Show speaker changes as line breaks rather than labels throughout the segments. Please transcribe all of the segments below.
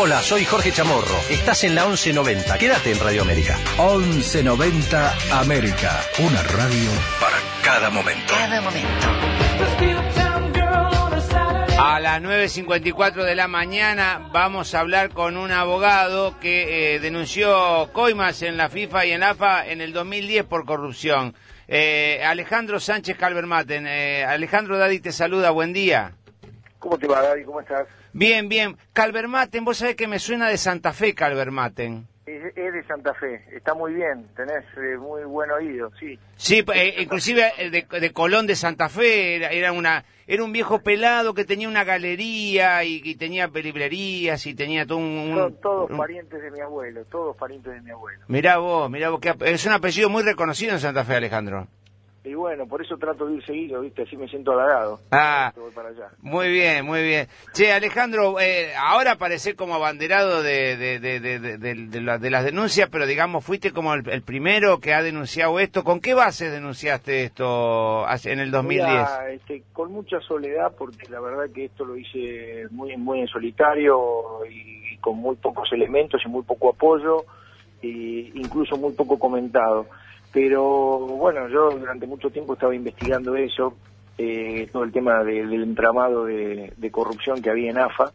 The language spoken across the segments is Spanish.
Hola, soy Jorge Chamorro. Estás en la 1190. Quédate en Radio América.
1190 América. Una radio para cada momento.
Cada momento.
A las 9.54 de la mañana vamos a hablar con un abogado que eh, denunció coimas en la FIFA y en AFA en el 2010 por corrupción. Eh, Alejandro Sánchez Calvermaten. Eh, Alejandro Daddy te saluda, buen día.
¿Cómo te va, Daddy? ¿Cómo estás?
Bien, bien. Calvermaten, vos sabés que me suena de Santa Fe, Calvermaten.
Es, es de Santa Fe, está muy bien, tenés eh, muy buen oído, sí.
Sí, eh, inclusive eh, de, de Colón de Santa Fe era, era una era un viejo pelado que tenía una galería y, y tenía librerías y tenía todo un...
Son todos
un-
parientes de mi abuelo, todos parientes de mi abuelo.
Mirá vos, mirá vos, que es un apellido muy reconocido en Santa Fe, Alejandro.
Y bueno, por eso trato de ir seguido, ¿viste? Así me siento halagado.
Ah,
Voy para allá.
muy bien, muy bien. Che, Alejandro, eh, ahora aparecer como abanderado de, de, de, la- de las denuncias, pero digamos, fuiste como el, el primero que ha denunciado esto. ¿Con qué bases denunciaste esto en el 2010?
Mira, este, con mucha soledad, porque la verdad que esto lo hice muy, muy en solitario y con muy pocos elementos y muy poco apoyo, e incluso muy poco comentado. Pero bueno, yo durante mucho tiempo estaba investigando eso, eh, todo el tema de- del entramado de, de corrupción que había en AFA.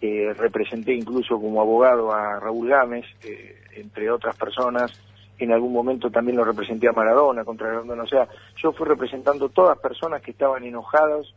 Eh, representé incluso como abogado a Raúl Gámez, eh, entre otras personas. En algún momento también lo representé a Maradona, contra Maradona. O sea, yo fui representando todas personas que estaban enojadas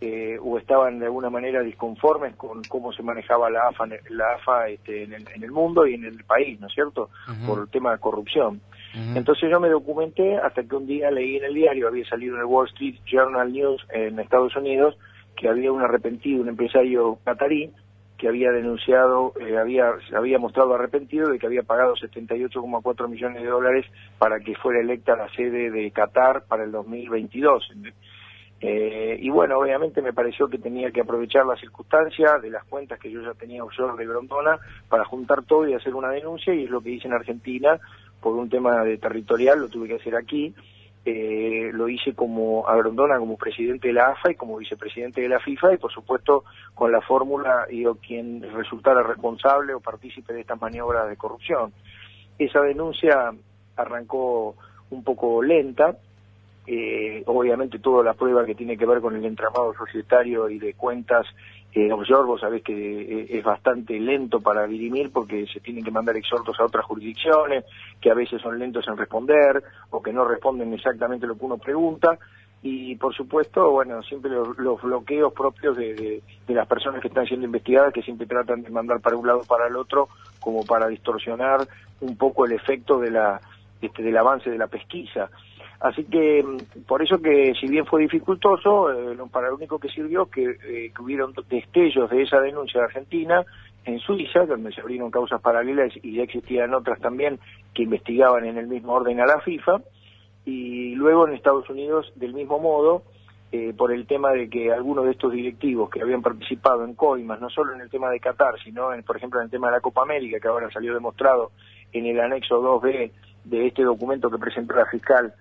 eh, o estaban de alguna manera disconformes con cómo se manejaba la AFA, la AFA este, en, el, en el mundo y en el país, ¿no es cierto? Por el tema de corrupción. Entonces yo me documenté hasta que un día leí en el diario, había salido en el Wall Street Journal News en Estados Unidos, que había un arrepentido, un empresario catarí, que había denunciado, eh, había, había mostrado arrepentido de que había pagado 78,4 millones de dólares para que fuera electa la sede de Qatar para el 2022. Eh, y bueno, obviamente me pareció que tenía que aprovechar la circunstancia de las cuentas que yo ya tenía offshore de Grondona para juntar todo y hacer una denuncia, y es lo que hice en Argentina por un tema de territorial, lo tuve que hacer aquí. Eh, lo hice como a Grondona como presidente de la AFA y como vicepresidente de la FIFA y por supuesto con la fórmula y o quien resultara responsable o partícipe de estas maniobras de corrupción. Esa denuncia arrancó un poco lenta, eh, obviamente toda la prueba que tiene que ver con el entramado societario y de cuentas eh, offshore, vos sabés que eh, es bastante lento para dirimir porque se tienen que mandar exhortos a otras jurisdicciones, que a veces son lentos en responder o que no responden exactamente lo que uno pregunta. Y por supuesto, bueno, siempre los, bloqueos propios de, las personas que están siendo investigadas, que siempre tratan de mandar para un lado para el otro, como para distorsionar un poco el efecto de la, este, del avance de la pesquisa. Así que mm, por eso que si bien fue dificultoso, eh, para lo único que sirvió que, eh, que hubieron destellos de esa denuncia de Argentina en Suiza, donde se abrieron causas paralelas y ya existían otras también que investigaban en el mismo orden a la FIFA, y luego en Estados Unidos del mismo modo, eh, por el tema de que algunos de estos directivos que habían participado en coimas, no solo en el tema de Qatar, sino en, por ejemplo en el tema de la Copa América, que ahora salió demostrado en el anexo 2B de este documento que presentó la fiscal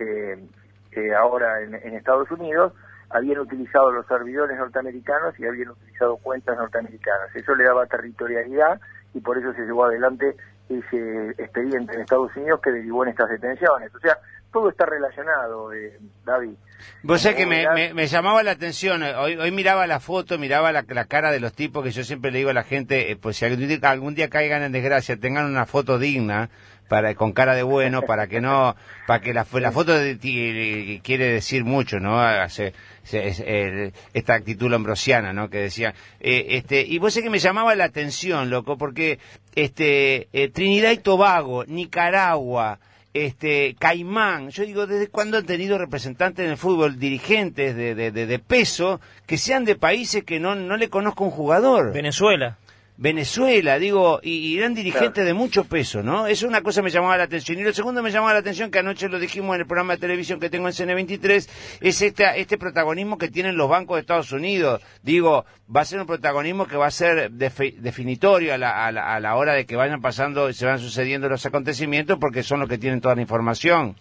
eh, ahora en, en Estados Unidos, habían utilizado los servidores norteamericanos y habían utilizado cuentas norteamericanas. Eso le daba territorialidad y por eso se llevó adelante ese expediente en Estados Unidos que derivó en estas detenciones. O sea, todo está relacionado, eh, David.
Vos sabés que me, me, me llamaba la atención, eh, hoy, hoy miraba la foto, miraba la, la cara de los tipos que yo siempre le digo a la gente, eh, pues si algún día, algún día caigan en desgracia, tengan una foto digna, para con cara de bueno, para que no, para que la, fo- la foto de ti eh, quiere decir mucho, ¿no? Hace- se- es, eh, esta actitud lombrosiana, ¿no? Que decía, eh, este, y vos sé que me llamaba la atención, loco, porque este, eh, Trinidad y Tobago, Nicaragua, este Caimán, yo digo, ¿desde cuándo han tenido representantes en el fútbol, dirigentes de, de, peso, que sean de países que no, no le conozco un jugador?
Venezuela.
Venezuela, digo, y, y eran dirigentes de mucho peso, ¿no? Eso una cosa me llamaba la atención. Y lo segundo me llamaba la atención, que anoche lo dijimos en el programa de televisión que tengo en CN23, es esta, este protagonismo que tienen los bancos de Estados Unidos. Digo, va a ser un protagonismo que va a ser defi- definitorio a la, a, la, a la hora de que vayan pasando y se van sucediendo los acontecimientos, porque son los que tienen toda la información.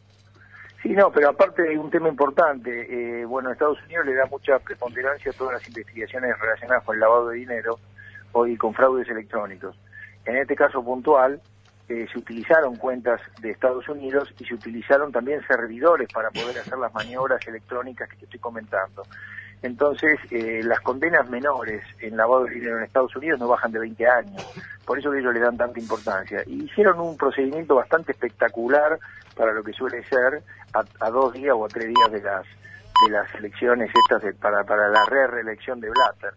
Sí, no, pero aparte hay un tema importante. Eh, bueno, Estados Unidos le da mucha preponderancia a todas las investigaciones relacionadas con el lavado de dinero, hoy con fraudes electrónicos. En este caso puntual, eh, se utilizaron cuentas de Estados Unidos y se utilizaron también servidores para poder hacer las maniobras electrónicas que te estoy comentando. Entonces, eh, las condenas menores en lavado de dinero en Estados Unidos no bajan de 20 años. Por eso ellos le dan tanta importancia. Y hicieron un procedimiento bastante espectacular para lo que suele ser a, dos días o a tres días de las de las elecciones estas para, para la re-reelección de Blatter.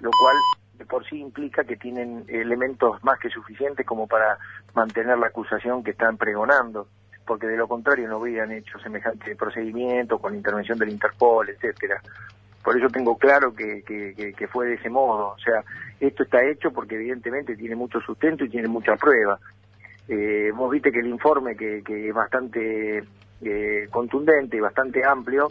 Lo cual de por sí implica que tienen elementos más que suficientes como para mantener la acusación que están pregonando porque de lo contrario no hubieran hecho semejante procedimiento con intervención del Interpol, etcétera. Por eso tengo claro que, que, fue de ese modo. O sea, esto está hecho porque evidentemente tiene mucho sustento y tiene mucha prueba. Eh, vos viste que el informe, que, que es bastante eh, contundente y bastante amplio,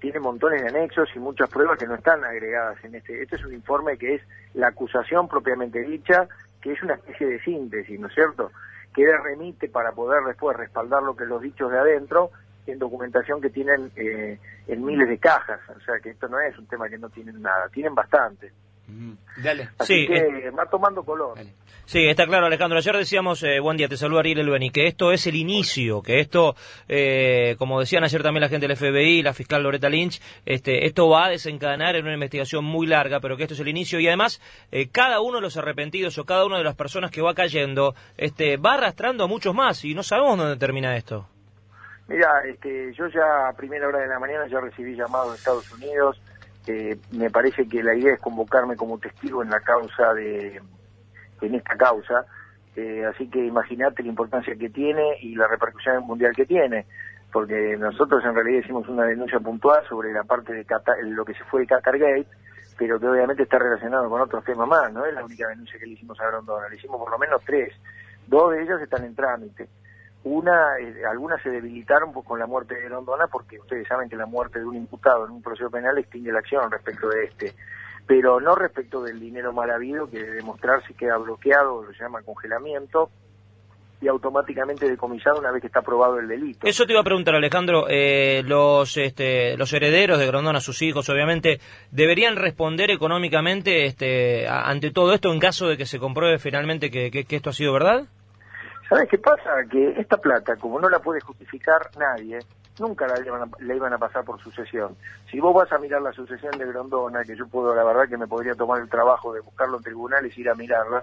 tiene montones de anexos y muchas pruebas que no están agregadas en este. Este es un informe que es la acusación propiamente dicha, que es una especie de síntesis, ¿no es cierto? Que remite para poder después respaldar lo que los dichos de adentro en documentación que tienen eh, en miles de cajas. O sea que esto no es un tema que no tienen nada, tienen bastante.
Dale.
Así que eh, va tomando color.
Sí, está claro, Alejandro. Ayer decíamos, eh, buen día, te saluda Ariel Elbeni, que esto es el inicio, que esto, eh, como decían ayer también la gente del FBI, la fiscal Loretta Lynch, este, esto va a desencadenar en una investigación muy larga, pero que esto es el inicio y además cada uno de los arrepentidos o cada una de las personas que va cayendo, este, va arrastrando a muchos más y no sabemos dónde termina esto.
Mira, este, yo ya a primera hora de la mañana ya recibí llamado de Estados Unidos. Eh, me parece que la idea es convocarme como testigo en la causa de, en esta causa. Eh, así que imagínate la importancia que tiene y la repercusión mundial que tiene, porque nosotros en realidad hicimos una denuncia puntual sobre la parte de lo que se fue de Qatar Gate, pero que obviamente está relacionado con otros temas más, no es la única denuncia que le hicimos a Grondona, le hicimos por lo menos tres, dos de ellas están en trámite. Una, eh, algunas se debilitaron pues, con la muerte de Rondona porque ustedes saben que la muerte de un imputado en un proceso penal extingue la acción respecto de este, pero no respecto del dinero mal habido que de demostrarse queda bloqueado, lo llama congelamiento, y automáticamente decomisado una vez que está aprobado el delito.
Eso te iba a preguntar, Alejandro. Eh, los, este, los herederos de Grondona, sus hijos, obviamente, deberían responder económicamente este, ante todo esto en caso de que se compruebe finalmente que esto ha sido verdad.
¿Sabes qué pasa? Que esta plata, como no la puede justificar nadie, nunca la iban, a, iban a pasar por sucesión. Si vos vas a mirar la sucesión de Grondona, que yo puedo, la verdad que me podría tomar el trabajo de buscarlo en tribunales y ir a mirarla,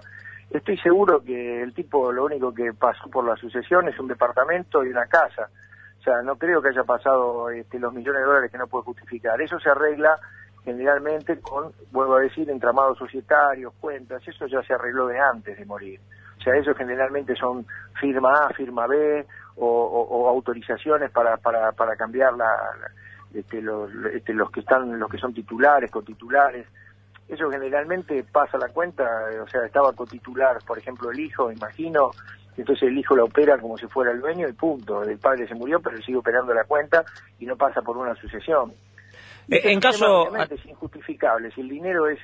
estoy seguro que el tipo lo único que pasó por la sucesión es un departamento y una casa. O sea, no creo que haya pasado este, los millones de dólares que no puede justificar. Eso se arregla generalmente con, vuelvo a decir, entramados societarios, cuentas, eso ya se arregló de antes de morir. O sea, eso generalmente son firma A, firma B o, autorizaciones para, para, para cambiar la, este, los, este, los que están los que son titulares, cotitulares. Eso generalmente pasa la cuenta, o sea, estaba cotitular, por ejemplo, el hijo, imagino, entonces el hijo la opera como si fuera el dueño y punto. El padre se murió, pero sigue operando la cuenta y no pasa por una sucesión.
Eh, en caso...
Es injustificable. Si el dinero es,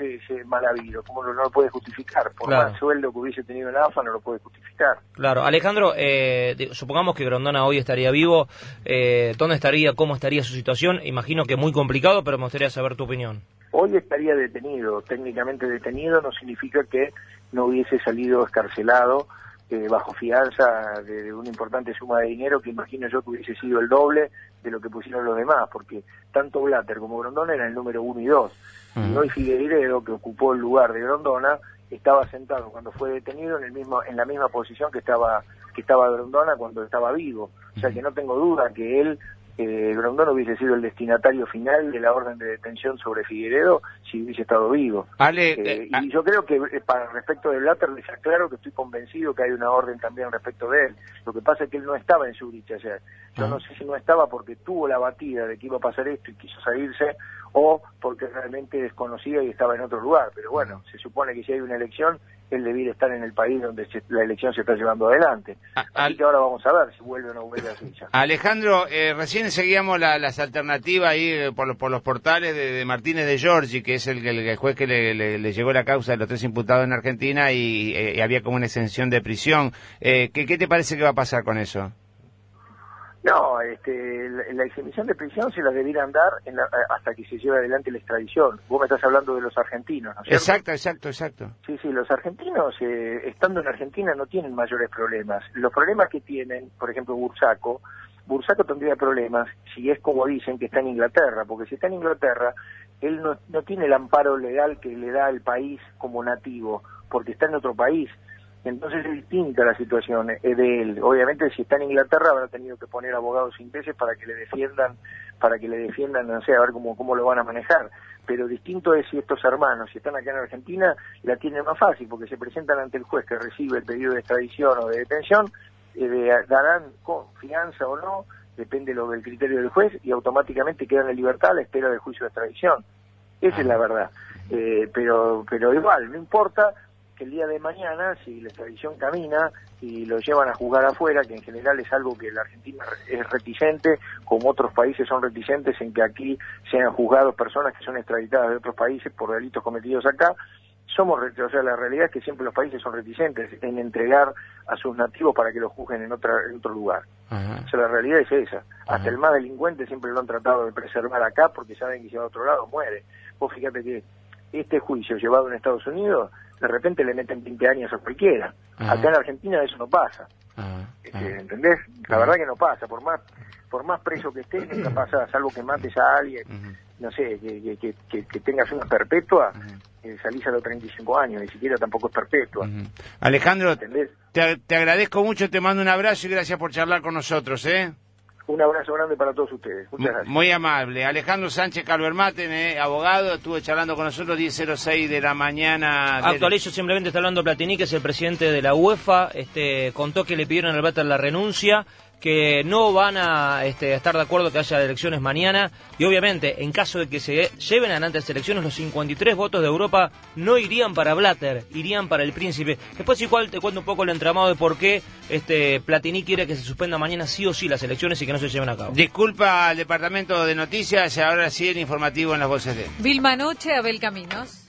mal habido, ¿cómo no, lo puede justificar? Por más sueldo que hubiese tenido en AFA, no lo puede justificar.
Claro. Alejandro, eh, supongamos que Grondona hoy estaría vivo. Eh, ¿Dónde estaría? ¿Cómo estaría su situación? Imagino que muy complicado, pero me gustaría saber tu opinión.
Hoy estaría detenido. Técnicamente detenido no significa que no hubiese salido escarcelado eh, bajo fianza de, una importante suma de dinero que imagino yo que hubiese sido el doble de lo que pusieron los demás, porque tanto Blatter como Grondona eran el número uno y dos. Y hoy Figueiredo, que ocupó el lugar de Grondona, estaba sentado cuando fue detenido en el mismo en la misma posición que estaba que estaba Grondona cuando estaba vivo. O sea que no tengo duda que él eh, Grondona hubiese sido el destinatario final de la orden de detención sobre Figueredo si hubiese estado vivo.
Eh, eh,
y yo creo que eh, para respecto de Blatter les aclaro que estoy convencido que hay una orden también respecto de él. Lo que pasa es que él no estaba en Zurich ayer. Yo no sé si no estaba porque tuvo la batida de que iba a pasar esto y quiso salirse o porque realmente desconocía y estaba en otro lugar. Pero bueno, se supone que si hay una elección, él debiera estar en el país donde la elección se está llevando adelante. Así que ahora vamos a ver si vuelve o no vuelve a Suiza.
Alejandro, eh, recién seguíamos las alternativas ahí eh, por, los, por los portales de, Martínez de Giorgi, que es el, el, juez que le, llegó la causa de los tres imputados en Argentina y, eh, había como una exención de prisión. ¿qué, ¿Qué te parece que va a pasar con eso?
No, este, la, la exhibición de prisión se la debieran dar en la- hasta que se lleve adelante la extradición. Vos me estás hablando de los argentinos, ¿no es?
Exacto, exacto, exacto.
Sí, sí, los argentinos, eh, estando en Argentina, no tienen mayores problemas. Los problemas que tienen, por ejemplo, Bursaco, Bursaco tendría problemas si es como dicen que está en Inglaterra, porque si está en Inglaterra, él no, no tiene el amparo legal que le da el país como nativo, porque está en otro país. Entonces es distinta la situación eh, de él. Obviamente si está en Inglaterra habrá tenido que poner abogados ingleses para que le defiendan, para que le defiendan, no sé, a ver cómo, cómo lo van a manejar. Pero distinto es si estos hermanos, si están acá en Argentina, la tienen más fácil, porque se presentan ante el juez que recibe el pedido de extradición o de detención, eh, de- darán confianza o no, depende lo del criterio del juez, y automáticamente quedan en libertad a la espera del juicio de extradición. Esa es la verdad. Eh, pero, pero igual, no importa que el día de mañana, si la extradición camina y lo llevan a jugar afuera, que en general es algo que la Argentina es reticente, como otros países son reticentes en que aquí sean juzgados personas que son extraditadas de otros países por delitos cometidos acá, somos, o sea, la realidad es que siempre los países son reticentes en entregar a sus nativos para que los juzguen en, otra, en otro lugar.
Ajá.
O sea, la realidad es esa. Hasta el más delincuente siempre lo han tratado de preservar acá porque saben que si va a otro lado muere. Vos fíjate que este juicio llevado en Estados Unidos, de repente le meten 20 años a cualquiera.
Ajá.
Acá en Argentina eso no pasa.
Ajá.
Este,
Ajá.
¿Entendés? La verdad que no pasa. Por más por más preso que estés, nunca pasa, salvo que mates a alguien, no sé, que, que, que, que- tengas una perpetua, eh, salís a los 35 años, ni siquiera tampoco es perpetua.
Alejandro,
¿Entendés?
te, te agradezco mucho, te mando un abrazo y gracias por charlar con nosotros, ¿eh?
Un abrazo grande para todos ustedes. Muchas gracias.
Muy amable. Alejandro Sánchez Calvermaten, eh, abogado, estuvo charlando con nosotros 10.06 de la mañana. del-
Actualizo simplemente, está hablando Platini, que es el presidente de la UEFA, este, contó que le pidieron al Blatter la renuncia, que no van a este, estar de acuerdo que haya elecciones mañana, y obviamente, en caso de que se lleven adelante las elecciones, los 53 votos de Europa no irían para Blatter, irían para el príncipe. Después igual te cuento un poco el entramado de por qué este, Platini quiere que se suspenda mañana sí o sí las elecciones y que no se lleven a cabo.
Disculpa al departamento de noticias y ahora sí el informativo en las voces de...
Vilma Noche, Abel Caminos.